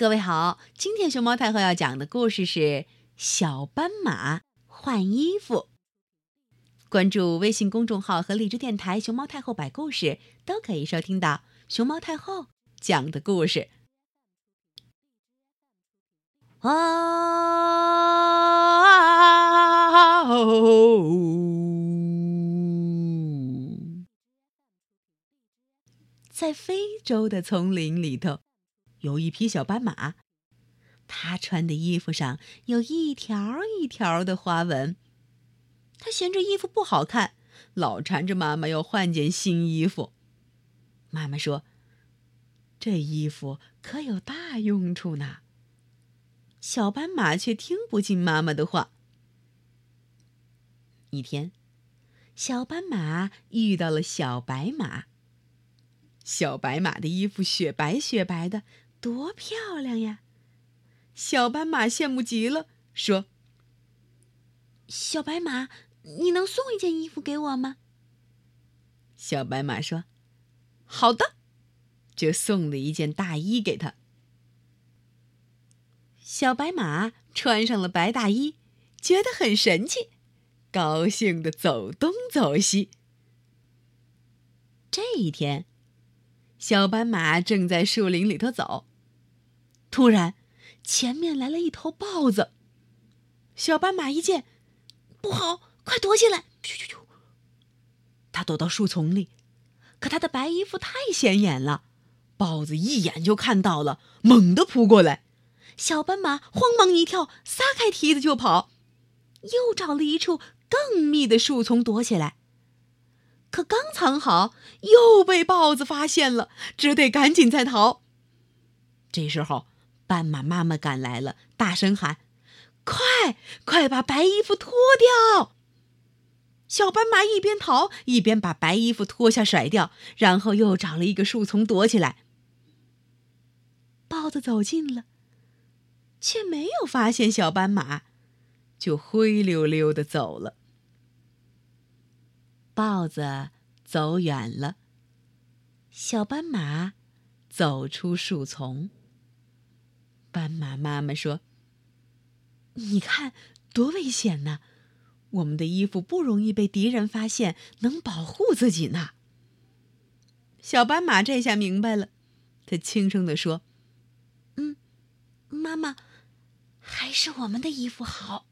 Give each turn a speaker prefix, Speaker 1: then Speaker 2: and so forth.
Speaker 1: 各位好，今天熊猫太后要讲的故事是《小斑马换衣服》。关注微信公众号和荔枝电台“熊猫太后摆故事”，都可以收听到熊猫太后讲的故事。啊！在非洲的丛林里头。有一匹小斑马，它穿的衣服上有一条一条的花纹。它嫌这衣服不好看，老缠着妈妈要换件新衣服。妈妈说：“这衣服可有大用处呢。”小斑马却听不进妈妈的话。一天，小斑马遇到了小白马。小白马的衣服雪白雪白的。多漂亮呀！小斑马羡慕极了，说：“小白马，你能送一件衣服给我吗？”小白马说：“好的。”就送了一件大衣给他。小白马穿上了白大衣，觉得很神气，高兴的走东走西。这一天，小斑马正在树林里头走。突然，前面来了一头豹子。小斑马一见，不好，快躲起来！咻咻咻！他躲到树丛里，可他的白衣服太显眼了，豹子一眼就看到了，猛地扑过来。小斑马慌忙一跳，撒开蹄子就跑，又找了一处更密的树丛躲起来。可刚藏好，又被豹子发现了，只得赶紧再逃。这时候。斑马妈妈赶来了，大声喊：“快，快把白衣服脱掉！”小斑马一边逃一边把白衣服脱下甩掉，然后又找了一个树丛躲起来。豹子走近了，却没有发现小斑马，就灰溜溜的走了。豹子走远了，小斑马走出树丛。斑马妈妈说：“你看，多危险呢！我们的衣服不容易被敌人发现，能保护自己呢。”小斑马这下明白了，它轻声地说：“嗯，妈妈，还是我们的衣服好。”